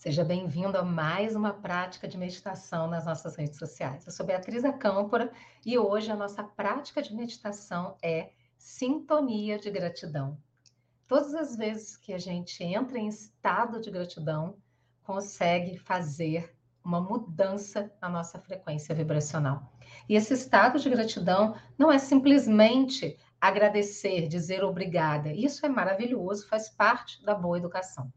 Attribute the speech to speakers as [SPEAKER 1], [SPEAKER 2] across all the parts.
[SPEAKER 1] Seja bem-vindo a mais uma prática de meditação nas nossas redes sociais. Eu sou Beatriz Acâmpora e hoje a nossa prática de meditação é sintonia de gratidão. Todas as vezes que a gente entra em estado de gratidão, consegue fazer uma mudança na nossa frequência vibracional. E esse estado de gratidão não é simplesmente agradecer, dizer obrigada. Isso é maravilhoso, faz parte da boa educação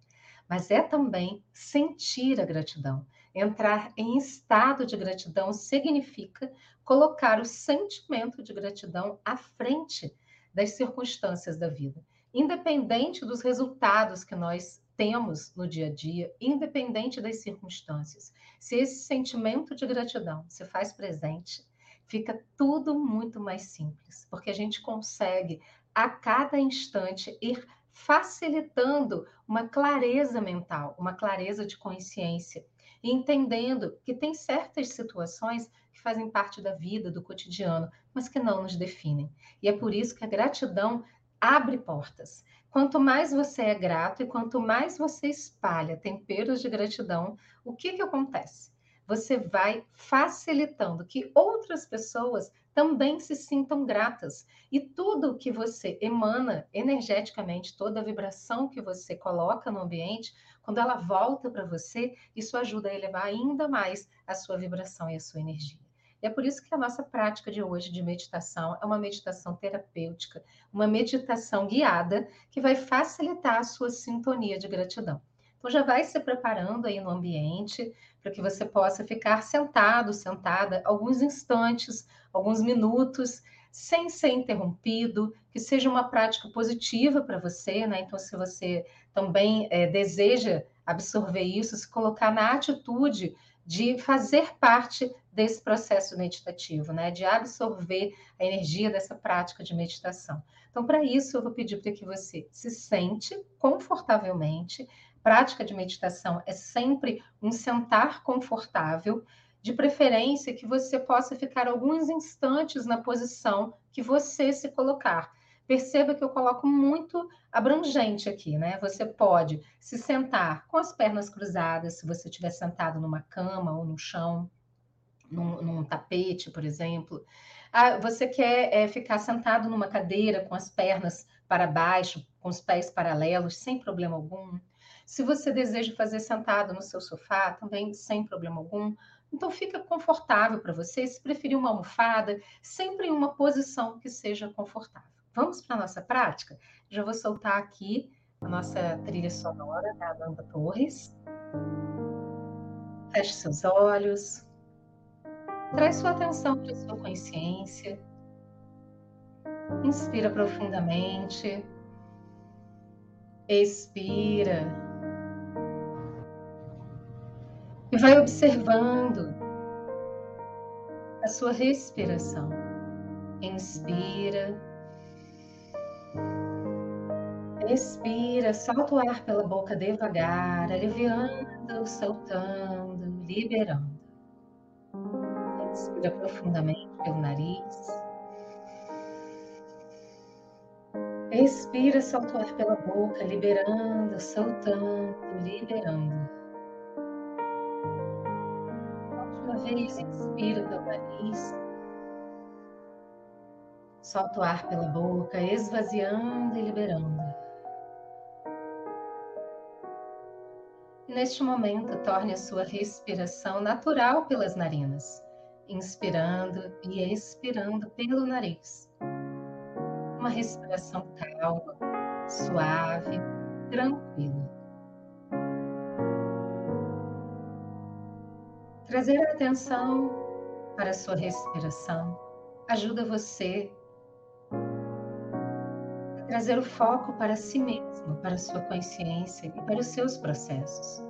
[SPEAKER 1] mas é também sentir a gratidão. Entrar em estado de gratidão significa colocar o sentimento de gratidão à frente das circunstâncias da vida, independente dos resultados que nós temos no dia a dia, independente das circunstâncias. Se esse sentimento de gratidão se faz presente, fica tudo muito mais simples, porque a gente consegue a cada instante ir facilitando uma clareza mental, uma clareza de consciência, e entendendo que tem certas situações que fazem parte da vida, do cotidiano, mas que não nos definem. E é por isso que a gratidão abre portas. Quanto mais você é grato e quanto mais você espalha temperos de gratidão, o que, que acontece? Você vai facilitando que outras pessoas também se sintam gratas. E tudo que você emana energeticamente, toda a vibração que você coloca no ambiente, quando ela volta para você, isso ajuda a elevar ainda mais a sua vibração e a sua energia. E é por isso que a nossa prática de hoje de meditação é uma meditação terapêutica, uma meditação guiada que vai facilitar a sua sintonia de gratidão. Então já vai se preparando aí no ambiente para que você possa ficar sentado, sentada alguns instantes, alguns minutos, sem ser interrompido, que seja uma prática positiva para você, né? Então, se você também é, deseja absorver isso, se colocar na atitude de fazer parte desse processo meditativo, né? De absorver a energia dessa prática de meditação. Então, para isso, eu vou pedir para que você se sente confortavelmente, prática de meditação é sempre um sentar confortável, de preferência que você possa ficar alguns instantes na posição que você se colocar. Perceba que eu coloco muito abrangente aqui, né? Você pode se sentar com as pernas cruzadas, se você estiver sentado numa cama ou no chão, num, num tapete, por exemplo. Ah, você quer é, ficar sentado numa cadeira com as pernas para baixo, com os pés paralelos, sem problema algum. Se você deseja fazer sentado no seu sofá, também sem problema algum. Então fica confortável para você. Se preferir uma almofada, sempre em uma posição que seja confortável. Vamos para a nossa prática? Já vou soltar aqui a nossa trilha sonora da Amanda Torres. Feche seus olhos. Traz sua atenção para sua consciência. Inspira profundamente. Expira. E vai observando a sua respiração. Inspira. Expira, solta o ar pela boca devagar, aliviando, soltando, liberando. Inspira profundamente pelo nariz. Expira, solta o ar pela boca, liberando, soltando, liberando. Vez, inspira pelo nariz. Solta o ar pela boca, esvaziando e liberando. E neste momento, torne a sua respiração natural pelas narinas, inspirando e expirando pelo nariz. Uma respiração calma, suave, tranquila. Trazer atenção para a sua respiração ajuda você a trazer o foco para si mesmo, para a sua consciência e para os seus processos,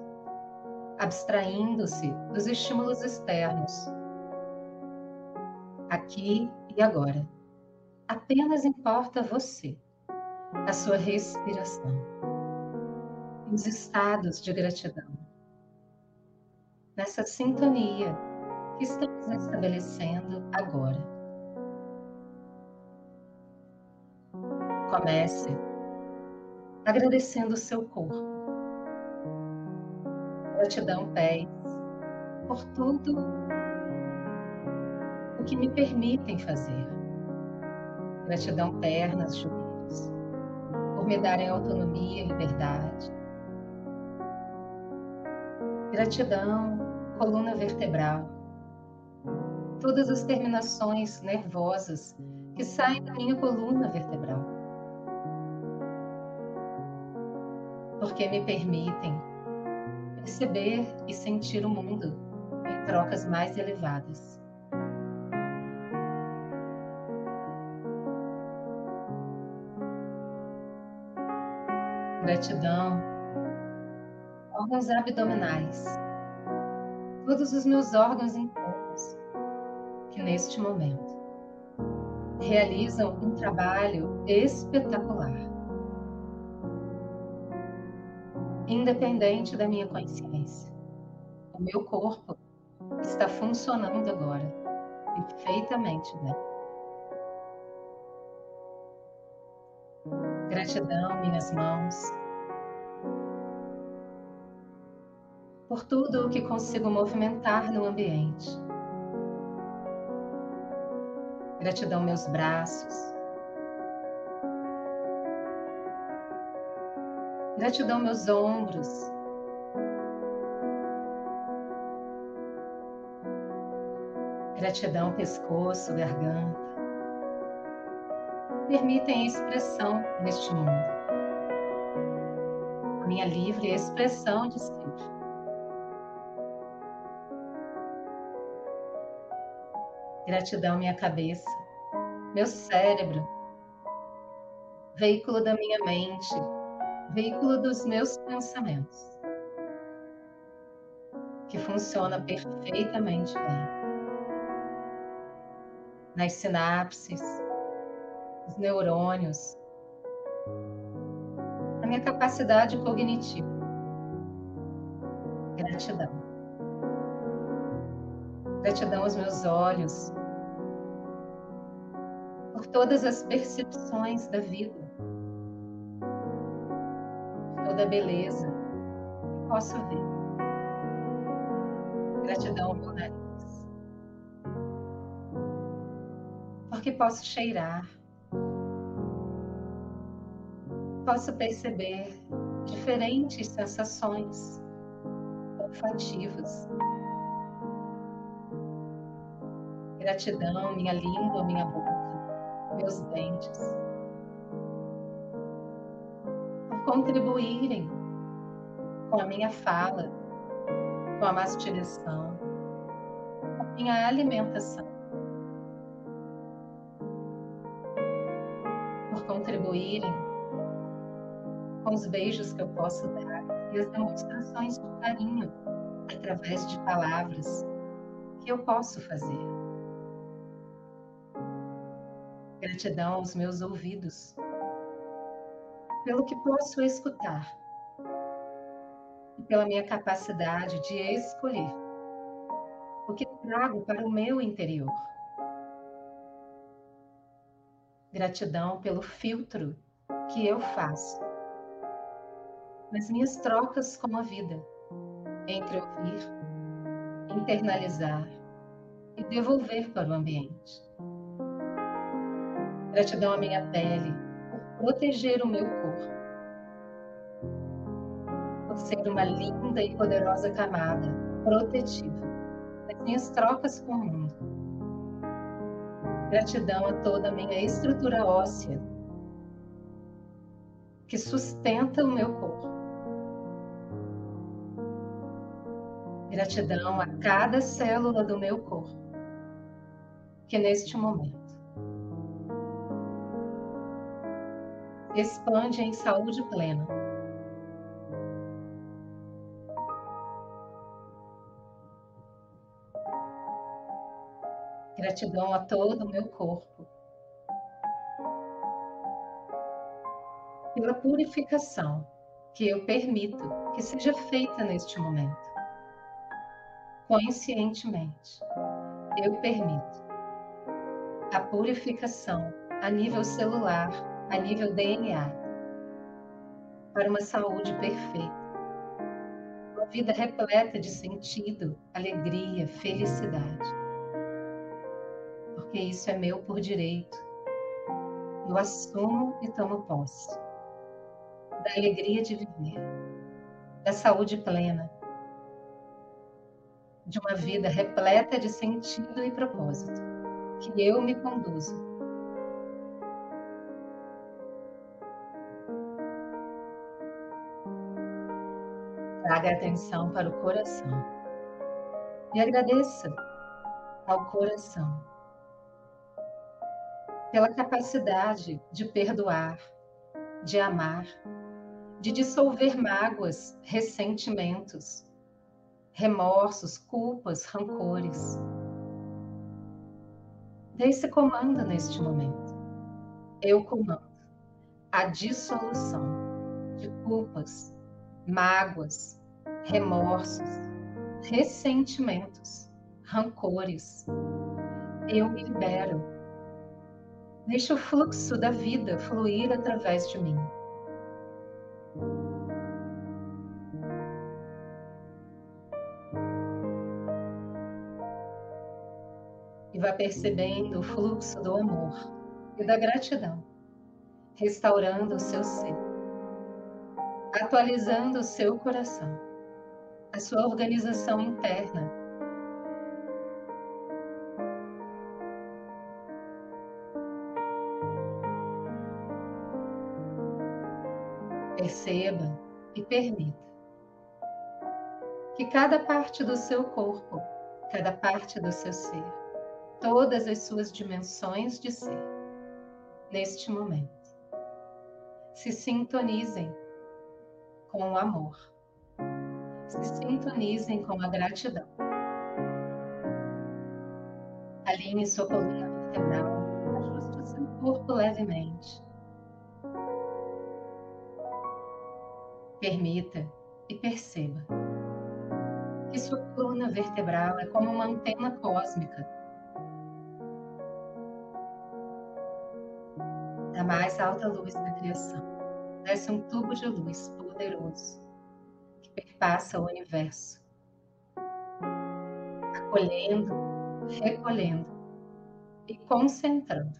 [SPEAKER 1] abstraindo-se dos estímulos externos. Aqui e agora. Apenas importa você, a sua respiração, os estados de gratidão nessa sintonia que estamos estabelecendo agora. Comece agradecendo o seu corpo. Gratidão, pés, por tudo o que me permitem fazer. Gratidão, pernas, joelhos, por me darem autonomia e liberdade. Gratidão, coluna vertebral, todas as terminações nervosas que saem da minha coluna vertebral. Porque me permitem perceber e sentir o mundo em trocas mais elevadas. Gratidão, órgãos abdominais, todos os meus órgãos internos, que neste momento realizam um trabalho espetacular. independente da minha consciência. O meu corpo está funcionando agora perfeitamente bem. Gratidão, minhas mãos, por tudo o que consigo movimentar no ambiente. Gratidão, meus braços, Gratidão, meus ombros. Gratidão, pescoço, garganta. Permitem a expressão neste mundo. Minha livre expressão de ser. Gratidão, minha cabeça, meu cérebro, veículo da minha mente, veículo dos meus pensamentos, que funciona perfeitamente bem. Nas sinapses, os neurônios, a minha capacidade cognitiva. Gratidão. Gratidão aos meus olhos, por todas as percepções da vida toda a beleza que posso ver. Gratidão meu nariz. Porque posso cheirar. Posso perceber diferentes sensações olfativas. Gratidão, minha língua, minha boca, meus dentes contribuírem com a minha fala, com a mastigação, com a minha alimentação. Por contribuírem com os beijos que eu posso dar e as demonstrações de carinho através de palavras que eu posso fazer. Gratidão aos meus ouvidos pelo que posso escutar e pela minha capacidade de escolher o que trago para o meu interior. Gratidão pelo filtro que eu faço nas minhas trocas com a vida, entre ouvir, internalizar e devolver para o ambiente. Gratidão à minha pele, proteger o meu corpo. Por ser uma linda e poderosa camada protetiva das minhas trocas com o mundo. Gratidão a toda a minha estrutura óssea que sustenta o meu corpo. Gratidão a cada célula do meu corpo que neste momento expande em saúde plena. Gratidão a todo o meu corpo pela purificação que eu permito que seja feita neste momento. Conscientemente, eu permito a purificação a nível celular a nível DNA para uma saúde perfeita, uma vida repleta de sentido, alegria, felicidade. Porque isso é meu por direito. Eu assumo e tomo posse da alegria de viver, da saúde plena, de uma vida repleta de sentido e propósito, que eu me conduzo. Traga atenção para o coração e agradeça ao coração pela capacidade de perdoar, de amar, de dissolver mágoas, ressentimentos, remorsos, culpas, rancores. Dê esse comando neste momento. Eu comando a dissolução de culpas, mágoas, remorsos, ressentimentos, rancores. Eu me libero. Deixe o fluxo da vida fluir através de mim. vá percebendo o fluxo do amor e da gratidão, restaurando o seu ser, atualizando o seu coração, a sua organização interna. Perceba e permita que cada parte do seu corpo, cada parte do seu ser, todas as suas dimensões de ser neste momento. Se sintonizem com o amor. Se sintonizem com a gratidão. Alinhe sua coluna vertebral, ajuste seu corpo levemente. Permita e perceba que sua coluna vertebral é como uma antena cósmica da mais alta luz da criação. Desce um tubo de luz poderoso perpassa o universo, acolhendo, recolhendo e concentrando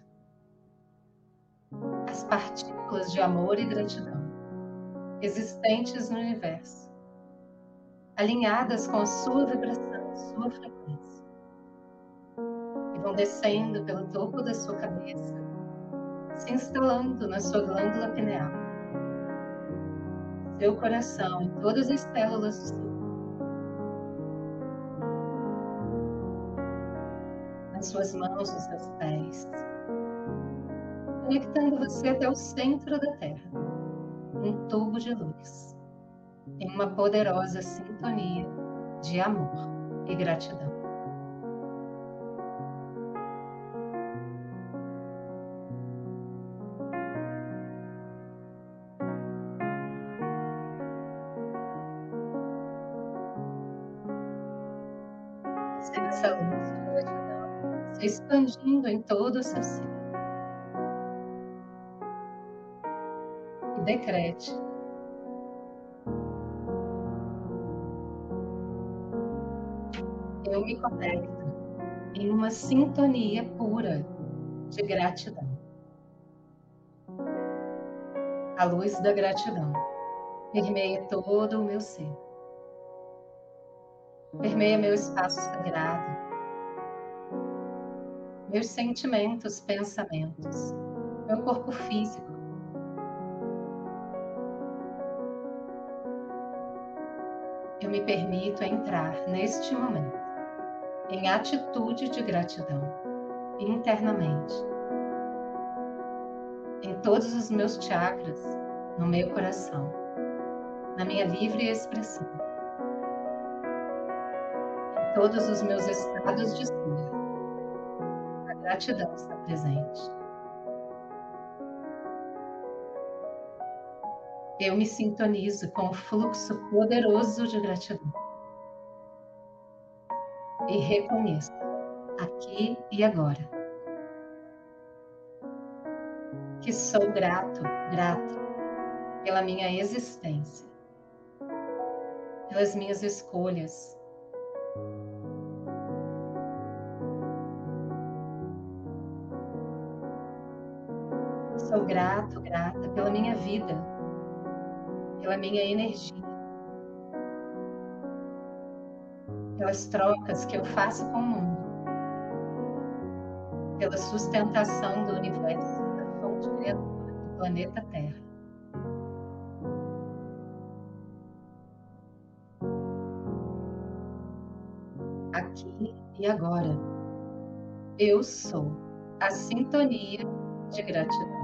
[SPEAKER 1] as partículas de amor e gratidão existentes no universo, alinhadas com a sua vibração, sua frequência, e vão descendo pelo topo da sua cabeça se instalando na sua glândula pineal, seu coração e todas as células do seu corpo. Suas mãos, nos seus pés, conectando você até o centro da Terra, um tubo de luz, em uma poderosa sintonia de amor e gratidão. Expandindo em todo o seu ser. E decrete. Eu me conecto em uma sintonia pura de gratidão. A luz da gratidão permeia todo o meu ser permeia meu espaço sagrado, meus sentimentos, pensamentos, meu corpo físico. Eu me permito entrar neste momento em atitude de gratidão internamente, em todos os meus chakras, no meu coração, na minha livre expressão todos os meus estados de ser. Gratidão está presente. Eu me sintonizo com o fluxo poderoso de gratidão. E reconheço, aqui e agora, que sou grato, grato pela minha existência pelas minhas escolhas. Grato, grata pela minha vida, pela minha energia, pelas trocas que eu faço com o mundo, pela sustentação do universo, da fonte criadora do planeta Terra. Aqui e agora, eu sou a sintonia de gratidão.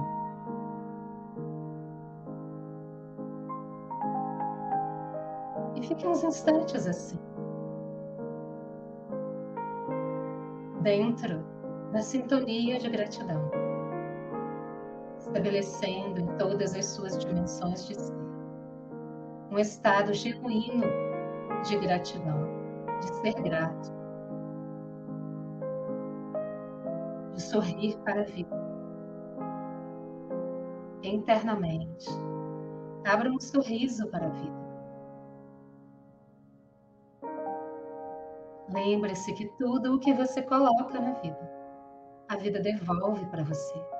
[SPEAKER 1] Fique uns instantes assim. Dentro da sintonia de gratidão. Estabelecendo em todas as suas dimensões de ser um estado genuíno de gratidão, de ser grato, de sorrir para a vida. Internamente, abra um sorriso para a vida. Lembre-se que tudo o que você coloca na vida, a vida devolve para você.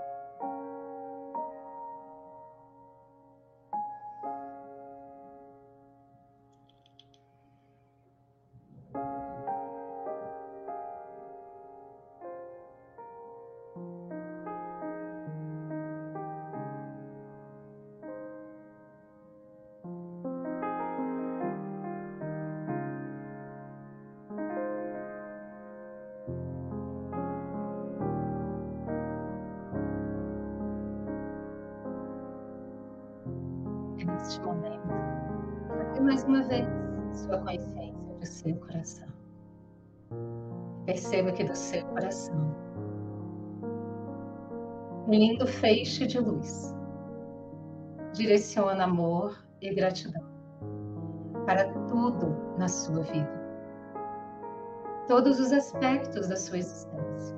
[SPEAKER 1] Mais uma vez sua consciência do seu coração. Perceba que do seu coração um lindo feixe de luz direciona amor e gratidão para tudo na sua vida, todos os aspectos da sua existência.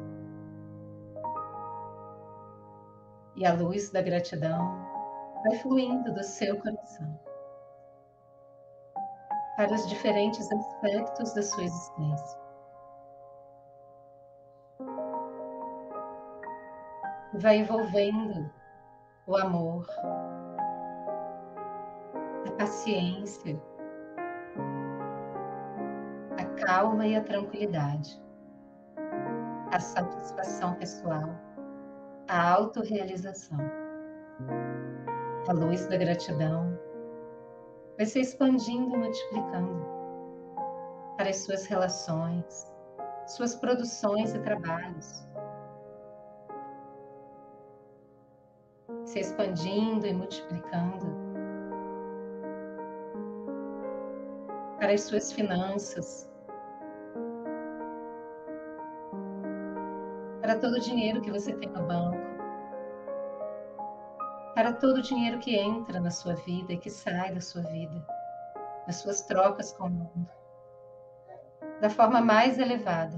[SPEAKER 1] E a luz da gratidão vai fluindo do seu coração para os diferentes aspectos da sua existência. Vai envolvendo o amor, a paciência, a calma e a tranquilidade, a satisfação pessoal, a autorrealização a luz da gratidão vai se expandindo e multiplicando para as suas relações, suas produções e trabalhos. Se expandindo e multiplicando para as suas finanças, para todo o dinheiro que você tem no banco para todo o dinheiro que entra na sua vida e que sai da sua vida, nas suas trocas com o mundo, da forma mais elevada.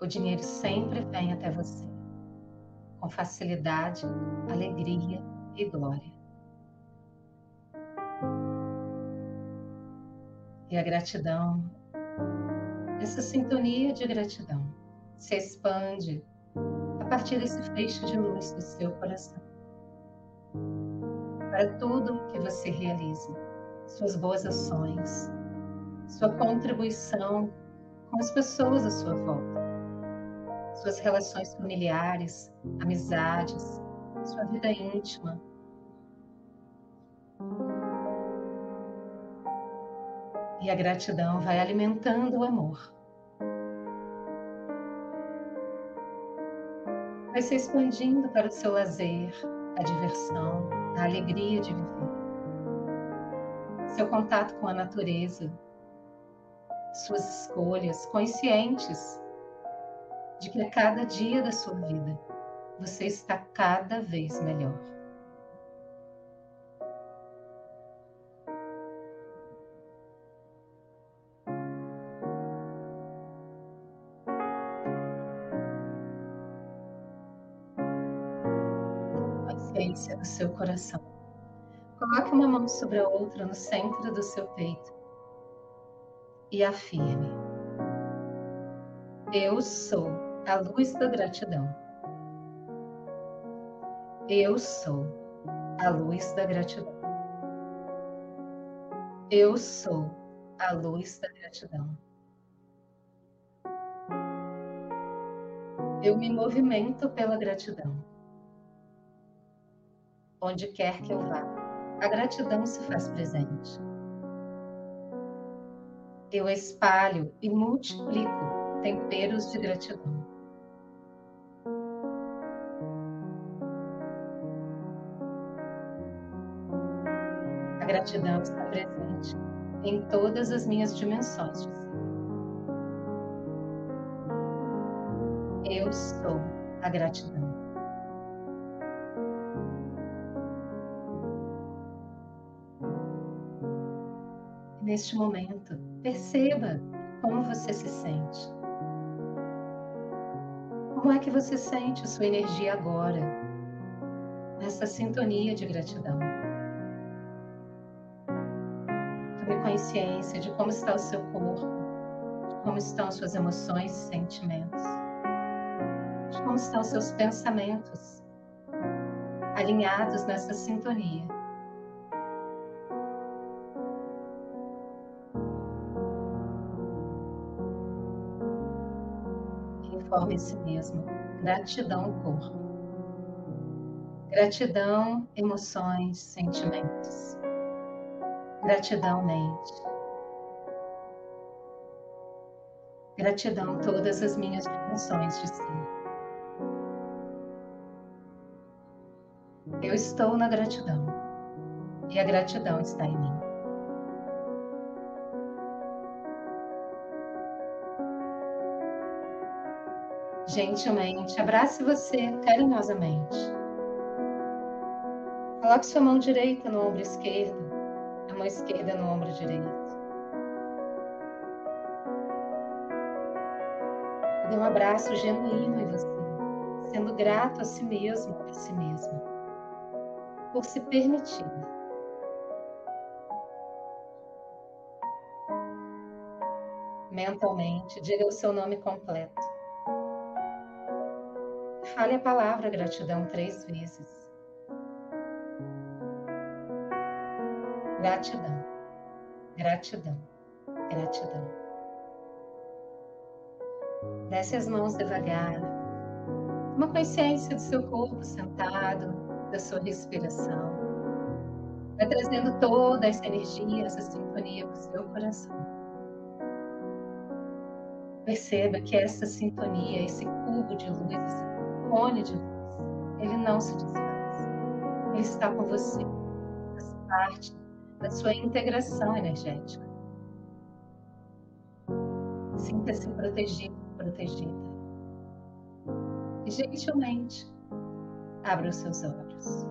[SPEAKER 1] O dinheiro sempre vem até você, com facilidade, alegria e glória. E a gratidão, essa sintonia de gratidão, se expande a partir desse feixe de luz do seu coração. Para tudo que você realiza, suas boas ações, sua contribuição com as pessoas à sua volta, suas relações familiares, amizades, sua vida íntima. E a gratidão vai alimentando o amor vai se expandindo para o seu lazer, a diversão, a alegria de viver. Seu contato com a natureza, suas escolhas conscientes de que a cada dia da sua vida você está cada vez melhor. Frequência do seu coração. Coloque uma mão sobre a outra no centro do seu peito e afirme: Eu sou a luz da gratidão. Eu sou a luz da gratidão. Eu sou a luz da gratidão. Eu me movimento pela gratidão. Onde quer que eu vá, a gratidão se faz presente. Eu espalho e multiplico temperos de gratidão. A gratidão está presente em todas as minhas dimensões. Eu sou a gratidão. Neste momento, perceba como você se sente. Como é que você sente a sua energia agora, nessa sintonia de gratidão? Tome consciência de como está o seu corpo, como estão suas emoções e sentimentos, de como estão seus pensamentos, alinhados nessa sintonia. Informe a si mesmo. Gratidão, corpo. Gratidão, emoções, sentimentos. Gratidão, mente. Gratidão, todas as minhas dimensões de si. Eu estou na gratidão e a gratidão está em mim. Gentilmente, abrace você carinhosamente. Coloque sua mão direita no ombro esquerdo, a mão esquerda no ombro direito. Dê um abraço genuíno em você, sendo grato a si mesmo, a si mesmo, por se permitir. Mentalmente, diga o seu nome completo. Fale a palavra gratidão três vezes. Gratidão, gratidão, gratidão. Desce as mãos devagar. Uma consciência do seu corpo sentado, da sua respiração. Vai trazendo toda essa energia, essa sintonia para o seu coração. Perceba que essa sintonia, esse cubo de luz, esse cone de luz. Ele não se desfaz. Ele está com você. Faz parte da sua integração energética. Sinta-se protegido, protegida. E gentilmente, abra os seus olhos.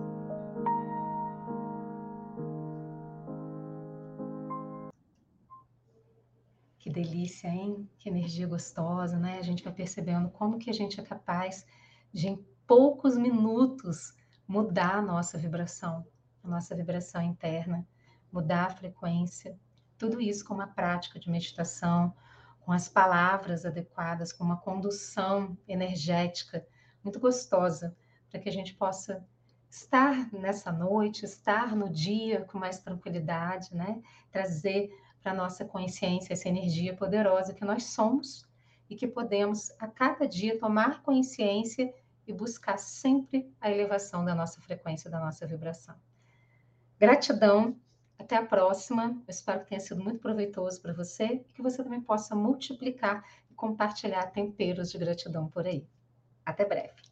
[SPEAKER 1] Que delícia, hein? Que energia gostosa, né? A gente vai percebendo como que a gente é capaz de em poucos minutos mudar a nossa vibração, a nossa vibração interna, mudar a frequência. Tudo isso com uma prática de meditação, com as palavras adequadas, com uma condução energética muito gostosa, para que a gente possa estar nessa noite, estar no dia com mais tranquilidade, né? Trazer para nossa consciência essa energia poderosa que nós somos e que podemos a cada dia tomar consciência e buscar sempre a elevação da nossa frequência, da nossa vibração. Gratidão, até a próxima. Eu espero que tenha sido muito proveitoso para você e que você também possa multiplicar e compartilhar temperos de gratidão por aí. Até breve.